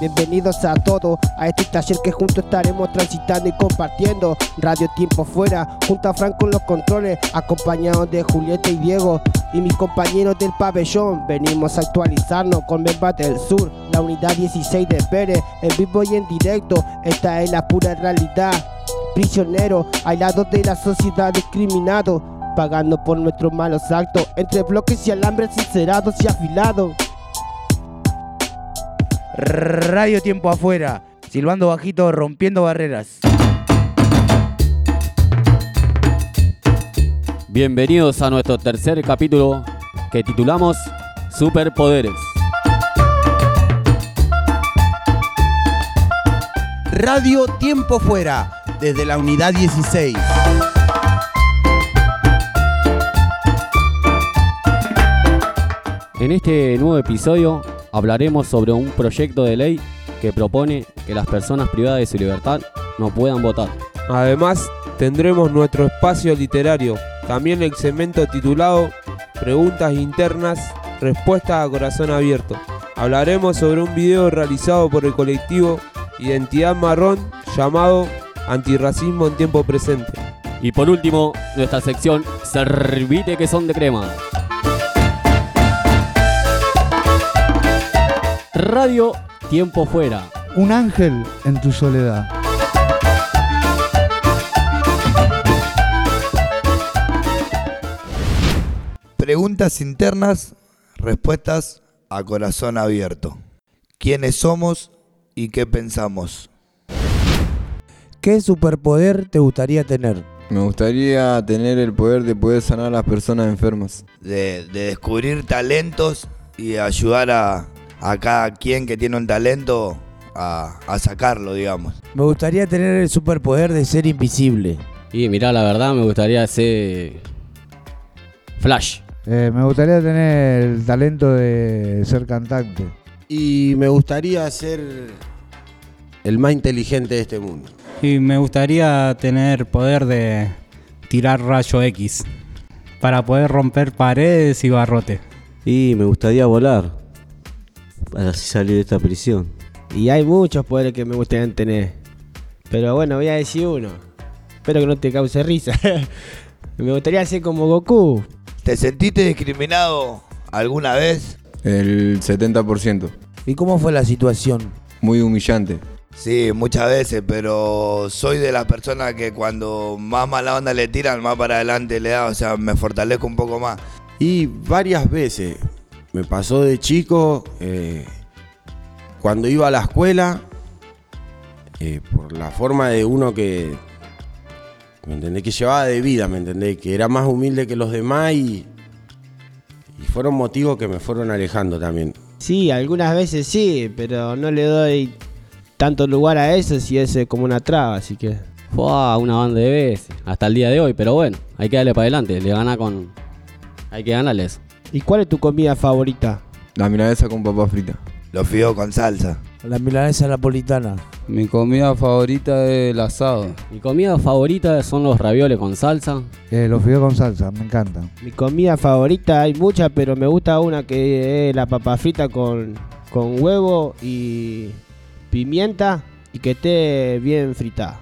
Bienvenidos a todos a este taller que juntos estaremos transitando y compartiendo. Radio Tiempo Fuera, junto a Franco en los controles, acompañados de Julieta y Diego y mis compañeros del pabellón. Venimos a actualizarnos con Membate del Sur, la unidad 16 de Pérez, en vivo y en directo. Esta es la pura realidad. Prisionero, aislados de la sociedad discriminado, pagando por nuestros malos actos, entre bloques y alambres sincerados y afilados. Radio Tiempo Afuera, silbando bajito, rompiendo barreras. Bienvenidos a nuestro tercer capítulo que titulamos Superpoderes. Radio Tiempo Fuera, desde la unidad 16. En este nuevo episodio hablaremos sobre un proyecto de ley que propone que las personas privadas de su libertad no puedan votar. Además, tendremos nuestro espacio literario, también el segmento titulado Preguntas internas, respuestas a corazón abierto. Hablaremos sobre un video realizado por el colectivo Identidad Marrón llamado Antirracismo en tiempo presente. Y por último, nuestra sección Servite que son de crema. Radio Tiempo Fuera. Un ángel en tu soledad. Preguntas internas, respuestas a corazón abierto. ¿Quiénes somos y qué pensamos? ¿Qué superpoder te gustaría tener? Me gustaría tener el poder de poder sanar a las personas enfermas. De, de descubrir talentos y ayudar a, a cada quien que tiene un talento a, a sacarlo, digamos. Me gustaría tener el superpoder de ser invisible. Y mirá, la verdad me gustaría ser Flash. Eh, me gustaría tener el talento de ser cantante. Y me gustaría ser el más inteligente de este mundo. Y me gustaría tener poder de tirar rayo X para poder romper paredes y barrotes. Y me gustaría volar para así salir de esta prisión. Y hay muchos poderes que me gustaría tener. Pero bueno, voy a decir uno. Espero que no te cause risa. me gustaría ser como Goku. ¿Te sentiste discriminado alguna vez? El 70%. ¿Y cómo fue la situación? Muy humillante. Sí, muchas veces, pero soy de las personas que cuando más mala onda le tiran, más para adelante le da, o sea, me fortalezco un poco más. Y varias veces me pasó de chico, eh, cuando iba a la escuela, eh, por la forma de uno que, ¿me entendés? Que llevaba de vida, ¿me entendés? Que era más humilde que los demás y, y fueron motivos que me fueron alejando también. Sí, algunas veces sí, pero no le doy tanto lugar a eso si es como una traba, así que... Fue una banda de veces, hasta el día de hoy, pero bueno, hay que darle para adelante, le gana con... Hay que ganarle eso. ¿Y cuál es tu comida favorita? La milanesa con papa frita. Los fideos con salsa. La milanesa napolitana. Mi comida favorita es el asado. Mi comida favorita son los ravioles con salsa. Eh, los fideos con salsa, me encantan. Mi comida favorita hay muchas, pero me gusta una que es la papa frita con, con huevo y pimienta y que esté bien fritada.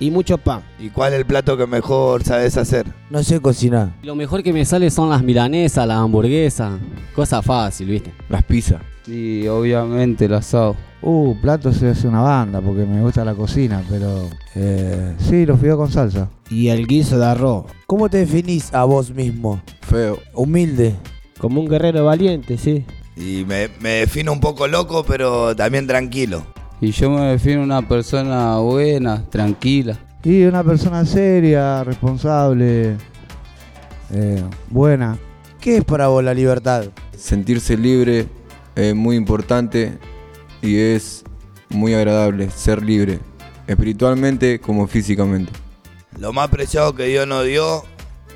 Y mucho pan. ¿Y cuál es el plato que mejor sabes hacer? No sé cocinar. Lo mejor que me sale son las milanesas, las hamburguesas. Cosa fácil, ¿viste? Las pizzas. Y obviamente el asado. Uh, platos es una banda porque me gusta la cocina, pero eh, sí, los fideos con salsa. Y el guiso de arroz. ¿Cómo te definís a vos mismo? Feo. Humilde. Como un guerrero valiente, sí. Y me, me defino un poco loco, pero también tranquilo. Y yo me defino una persona buena, tranquila. Y una persona seria, responsable, eh, buena. ¿Qué es para vos la libertad? Sentirse libre es muy importante y es muy agradable ser libre, espiritualmente como físicamente. Lo más preciado que Dios nos dio,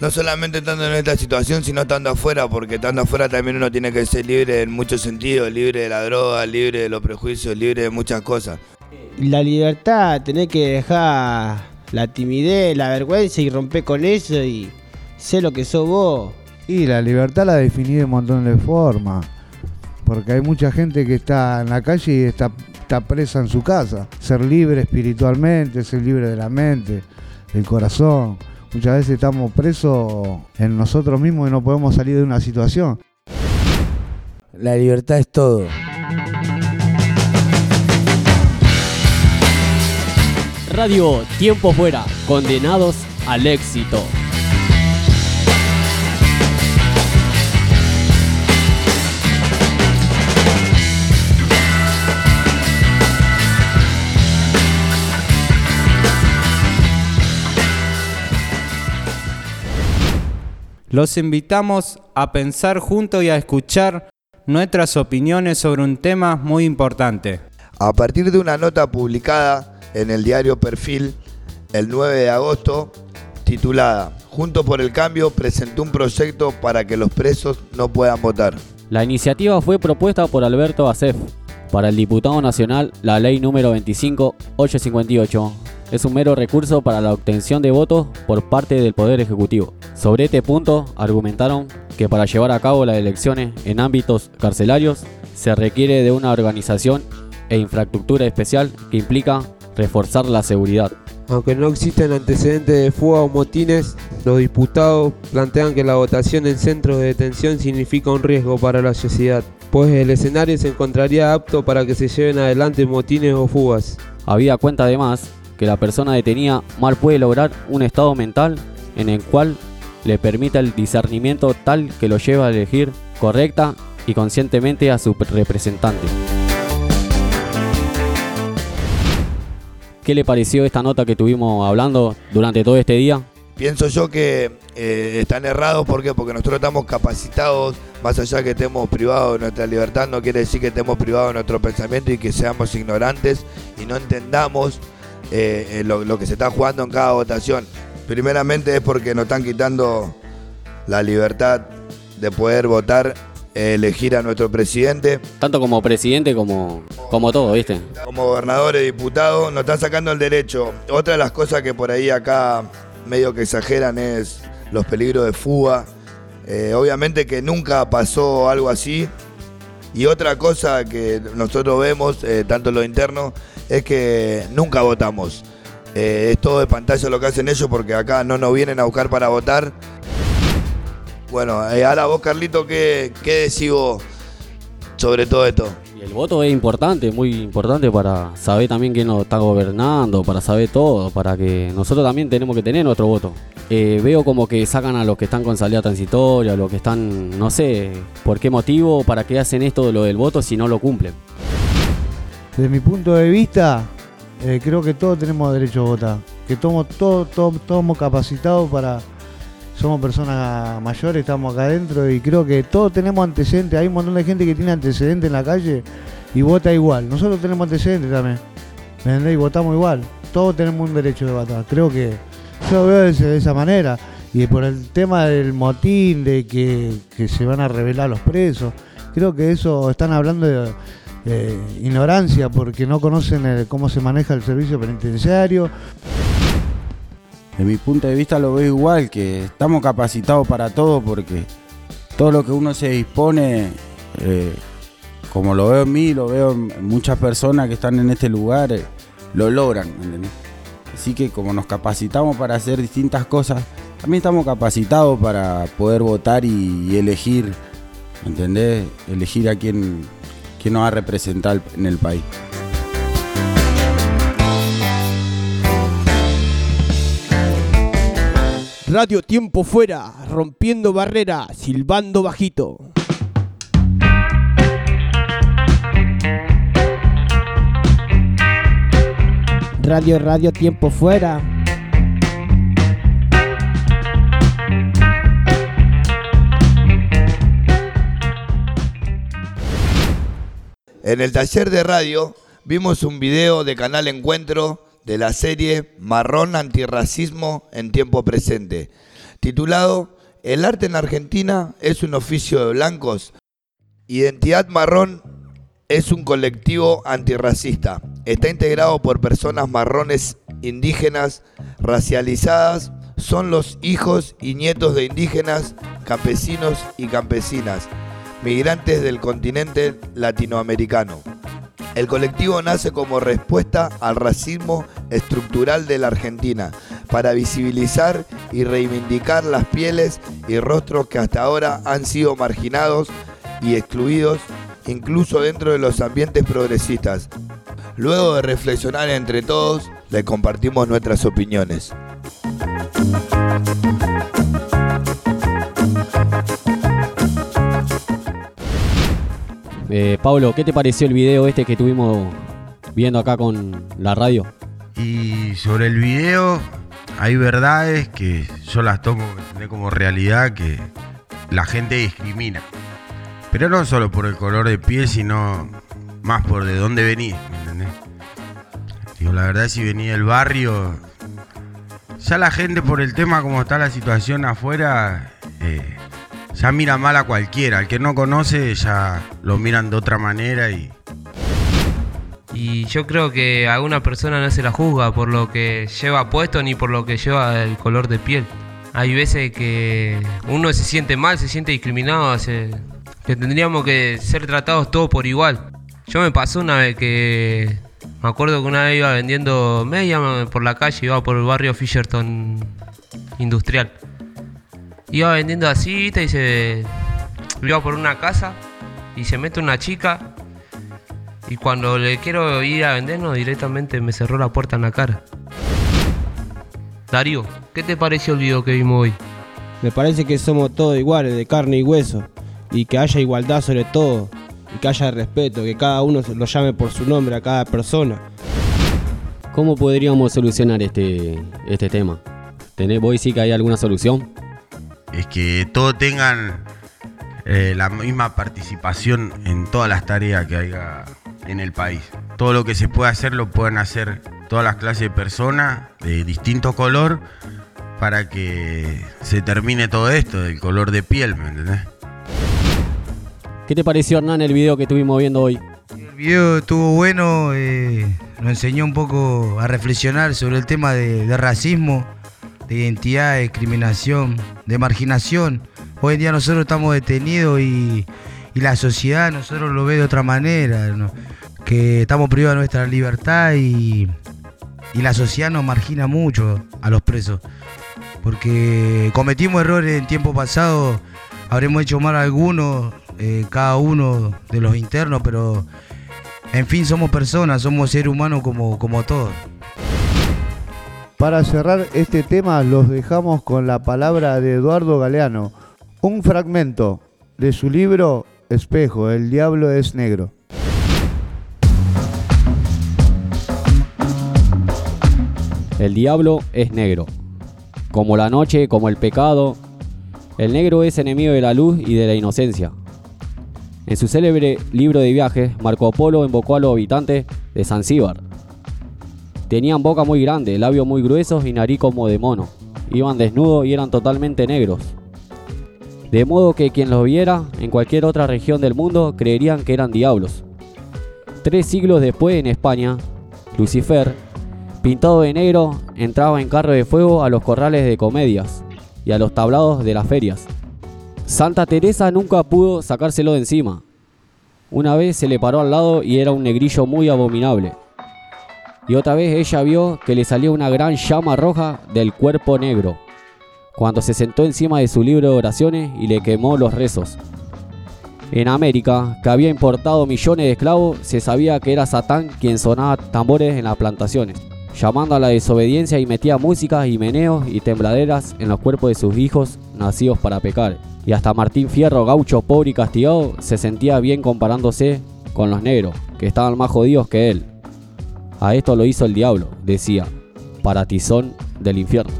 no solamente estando en esta situación, sino estando afuera, porque estando afuera también uno tiene que ser libre en muchos sentidos, libre de la droga, libre de los prejuicios, libre de muchas cosas. La libertad, tener que dejar la timidez, la vergüenza y romper con eso y ser lo que sos vos. Y la libertad la definí de un montón de formas. porque hay mucha gente que está en la calle y está, está presa en su casa. Ser libre espiritualmente, ser libre de la mente, del corazón. Muchas veces estamos presos en nosotros mismos y no podemos salir de una situación. La libertad es todo. Radio Tiempo Fuera, condenados al éxito. Los invitamos a pensar juntos y a escuchar nuestras opiniones sobre un tema muy importante. A partir de una nota publicada en el diario Perfil el 9 de agosto, titulada Junto por el Cambio presentó un proyecto para que los presos no puedan votar. La iniciativa fue propuesta por Alberto Acef. Para el diputado nacional, la ley número 25858 es un mero recurso para la obtención de votos por parte del Poder Ejecutivo. Sobre este punto, argumentaron que para llevar a cabo las elecciones en ámbitos carcelarios se requiere de una organización e infraestructura especial que implica reforzar la seguridad. Aunque no existen antecedentes de fuga o motines, los diputados plantean que la votación en centros de detención significa un riesgo para la sociedad, pues el escenario se encontraría apto para que se lleven adelante motines o fugas. Había cuenta además que la persona detenida mal puede lograr un estado mental en el cual le permita el discernimiento tal que lo lleva a elegir correcta y conscientemente a su representante. ¿Qué le pareció esta nota que tuvimos hablando durante todo este día? Pienso yo que eh, están errados, ¿por qué? Porque nosotros estamos capacitados, más allá que estemos privados de nuestra libertad, no quiere decir que estemos privados de nuestro pensamiento y que seamos ignorantes y no entendamos eh, eh, lo, lo que se está jugando en cada votación. Primeramente es porque nos están quitando la libertad de poder votar, eh, elegir a nuestro presidente. Tanto como presidente como, como todo, ¿viste? Como gobernadores, diputados, nos están sacando el derecho. Otra de las cosas que por ahí acá medio que exageran es los peligros de fuga. Eh, obviamente que nunca pasó algo así. Y otra cosa que nosotros vemos, eh, tanto en lo interno, es que nunca votamos. Eh, es todo de pantalla lo que hacen ellos porque acá no nos vienen a buscar para votar. Bueno, eh, ahora vos, Carlito, ¿qué, qué decís vos sobre todo esto? El voto es importante, muy importante para saber también quién nos está gobernando, para saber todo, para que nosotros también tenemos que tener nuestro voto. Eh, veo como que sacan a los que están con salida transitoria, a los que están, no sé, por qué motivo, para qué hacen esto de lo del voto si no lo cumplen. Desde mi punto de vista, eh, creo que todos tenemos derecho a votar. Que todos, todos somos capacitados para. Somos personas mayores, estamos acá adentro y creo que todos tenemos antecedentes. Hay un montón de gente que tiene antecedentes en la calle y vota igual. Nosotros tenemos antecedentes también. ¿Me? Y votamos igual. Todos tenemos un derecho de votar. Creo que yo lo veo de esa manera. Y por el tema del motín, de que, que se van a revelar los presos, creo que eso están hablando de, de ignorancia porque no conocen cómo se maneja el servicio penitenciario. De mi punto de vista lo veo igual, que estamos capacitados para todo porque todo lo que uno se dispone, eh, como lo veo en mí, lo veo en muchas personas que están en este lugar, eh, lo logran, ¿me entendés? Así que como nos capacitamos para hacer distintas cosas, también estamos capacitados para poder votar y, elegir, ¿me ¿entendés? Elegir a quién, quién nos va a representar en el país. Radio Tiempo Fuera, rompiendo barreras, silbando bajito. Radio, radio, tiempo fuera. En el taller de radio vimos un video de Canal Encuentro de la serie Marrón Antirracismo en tiempo presente, titulado El arte en Argentina es un oficio de blancos. Identidad Marrón es un colectivo antirracista. Está integrado por personas marrones indígenas racializadas. Son los hijos y nietos de indígenas, campesinos y campesinas. Migrantes del continente latinoamericano. El colectivo nace como respuesta al racismo estructural de la Argentina, para visibilizar y reivindicar las pieles y rostros que hasta ahora han sido marginados y excluidos, incluso dentro de los ambientes progresistas. Luego de reflexionar entre todos, le compartimos nuestras opiniones. Eh, Pablo, ¿qué te pareció el video este que estuvimos viendo acá con la radio? Y sobre el video, hay verdades que yo las tomo como realidad que la gente discrimina. Pero no solo por el color de piel, sino más por de dónde venís, ¿me entendés? Digo, la verdad, si venía del barrio, ya la gente por el tema como está la situación afuera, eh, ya mira mal a cualquiera. Al que no conoce ya lo miran de otra manera y... Y yo creo que a una persona no se la juzga por lo que lleva puesto ni por lo que lleva el color de piel. Hay veces que uno se siente mal, se siente discriminado, que tendríamos que ser tratados todos por igual. Yo me pasó una vez que me acuerdo que una vez iba vendiendo media por la calle, iba por el barrio Fisherton Industrial. Iba vendiendo así y se iba por una casa y se mete una chica y cuando le quiero ir a vendernos directamente me cerró la puerta en la cara. Darío, ¿qué te pareció el video que vimos hoy? Me parece que somos todos iguales, de carne y hueso, y que haya igualdad sobre todo, y que haya respeto, que cada uno lo llame por su nombre a cada persona. ¿Cómo podríamos solucionar este, este tema? ¿Tenés, ¿Vos sí que hay alguna solución? Es que todos tengan eh, la misma participación en todas las tareas que haya en el país. Todo lo que se puede hacer lo pueden hacer todas las clases de personas de distinto color para que se termine todo esto del color de piel, ¿me entendés? ¿Qué te pareció Hernán el video que estuvimos viendo hoy? El video estuvo bueno, eh, nos enseñó un poco a reflexionar sobre el tema de, racismo, de identidad, de discriminación, de marginación. Hoy en día nosotros estamos detenidos y, la sociedad nosotros lo ve de otra manera, que estamos privados de nuestra libertad y, y la sociedad nos margina mucho a los presos. Porque cometimos errores en tiempo pasado, habremos hecho mal algunos, eh, cada uno de los internos, pero en fin somos personas, somos seres humanos como, como todos. Para cerrar este tema los dejamos con la palabra de Eduardo Galeano, un fragmento de su libro Espejo, el diablo es negro. El diablo es negro. Como la noche, como el pecado, el negro es enemigo de la luz y de la inocencia. En su célebre libro de viajes, Marco Polo invocó a los habitantes de Zanzíbar. Tenían boca muy grande, labios muy gruesos y nariz como de mono. Iban desnudos y eran totalmente negros. De modo que quien los viera en cualquier otra región del mundo creerían que eran diablos. Tres siglos después en España, Lucifer, pintado de negro, entraba en carro de fuego a los corrales de comedias y a los tablados de las ferias. Santa Teresa nunca pudo sacárselo de encima. Una vez se le paró al lado y era un negrillo muy abominable. Y otra vez ella vio que le salía una gran llama roja del cuerpo negro, cuando se sentó encima de su libro de oraciones y le quemó los rezos. En América, que había importado millones de esclavos, se sabía que era Satán quien sonaba tambores en las plantaciones, llamando a la desobediencia y metía música y meneos y tembladeras en los cuerpos de sus hijos nacidos para pecar y hasta Martín Fierro, gaucho pobre y castigado, se sentía bien comparándose con los negros, que estaban más jodidos que él. A esto lo hizo el diablo, decía, para tizón del infierno.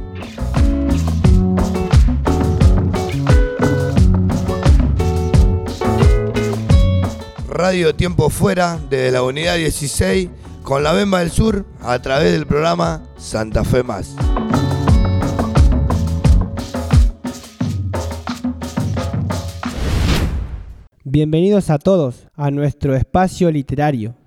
Radio Tiempo Fuera desde la unidad 16 con la Bemba del Sur a través del programa Santa Fe Más. Bienvenidos a todos a nuestro espacio literario.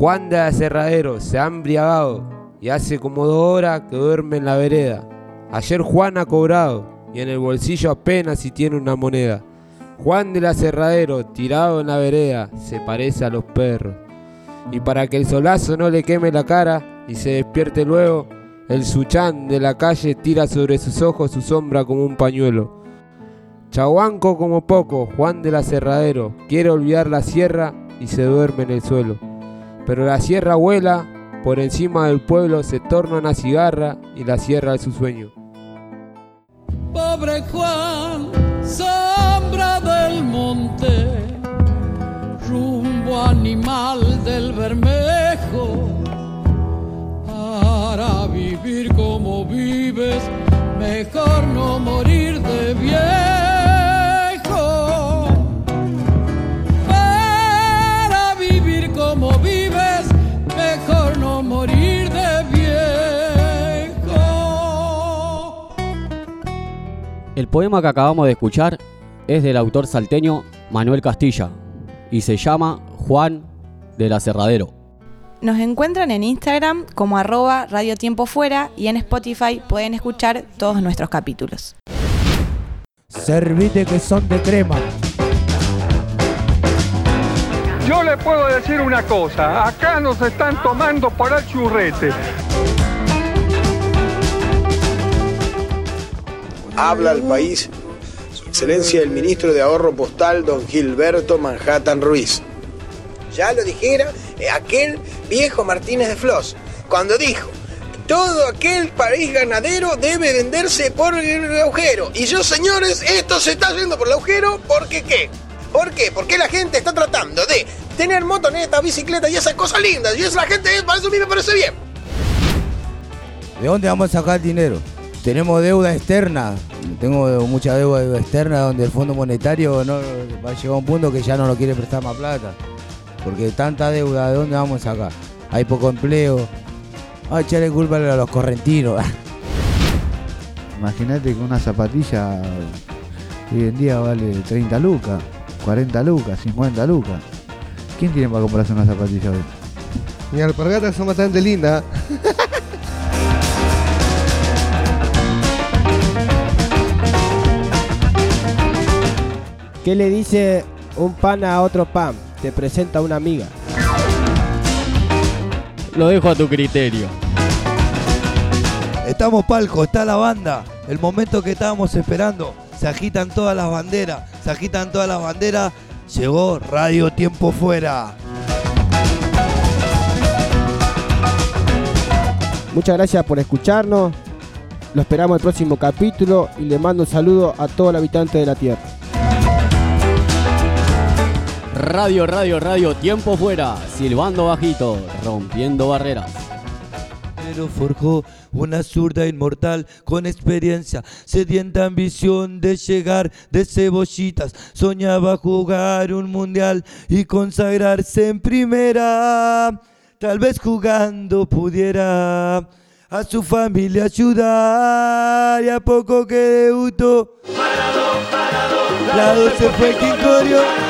Juan de Acerradero se ha embriagado y hace como dos horas que duerme en la vereda. Ayer Juan ha cobrado y en el bolsillo apenas si tiene una moneda. Juan del aserradero, tirado en la vereda, se parece a los perros. Y para que el solazo no le queme la cara y se despierte luego, el suchán de la calle tira sobre sus ojos su sombra como un pañuelo. Chahuanco como poco, Juan del aserradero, quiere olvidar la sierra y se duerme en el suelo. Pero la sierra vuela, por encima del pueblo se torna una cigarra y la sierra es su sueño. Pobre Juan, sombra del monte, rumbo animal del Bermejo. Para vivir como vives, mejor no morir de viejo. El poema que acabamos de escuchar es del autor salteño Manuel Castilla y se llama Juan del Aserradero. Nos encuentran en Instagram como arroba Radio Tiempo Fuera y en Spotify pueden escuchar todos nuestros capítulos. Servite que son de crema. Yo le puedo decir una cosa, acá nos están tomando por el churrete. Habla al país su excelencia el ministro de Ahorro Postal, don Gilberto Manhattan Ruiz. Ya lo dijera eh, aquel viejo Martínez de Flos, cuando dijo, todo aquel país ganadero debe venderse por el agujero. Y yo, señores, esto se está yendo por el agujero porque qué? ¿Por qué? Porque la gente está tratando de tener motonetas, bicicletas y esas cosas lindas. Y eso la gente, para eso a mí me parece bien. ¿De dónde vamos a sacar dinero? Tenemos deuda externa, tengo mucha deuda externa donde el Fondo Monetario no va a llegar a un punto que ya no nos quiere prestar más plata. Porque tanta deuda, ¿de dónde vamos a sacar? Hay poco empleo. A echarle culpa a los correntinos. Imagínate que una zapatilla hoy en día vale 30 lucas, 40 lucas, 50 lucas. ¿Quién tiene para comprarse una zapatilla hoy? Mis alpargatas son bastante lindas. ¿Qué le dice un pan a otro pan? Te presenta una amiga. Lo dejo a tu criterio. Estamos palco, está la banda. El momento que estábamos esperando. Se agitan todas las banderas. Se agitan todas las banderas. Llegó Radio Tiempo Fuera. Muchas gracias por escucharnos. Lo esperamos el próximo capítulo y le mando un saludo a todo el habitante de la Tierra. Radio, radio, radio, tiempo fuera, silbando bajito, rompiendo barreras. Pero forjó una zurda inmortal con experiencia, sedienta ambición de llegar de cebollitas. Soñaba jugar un mundial y consagrarse en primera. Tal vez jugando pudiera a su familia ayudar y a poco que debutó. La 12 fue quien corrió.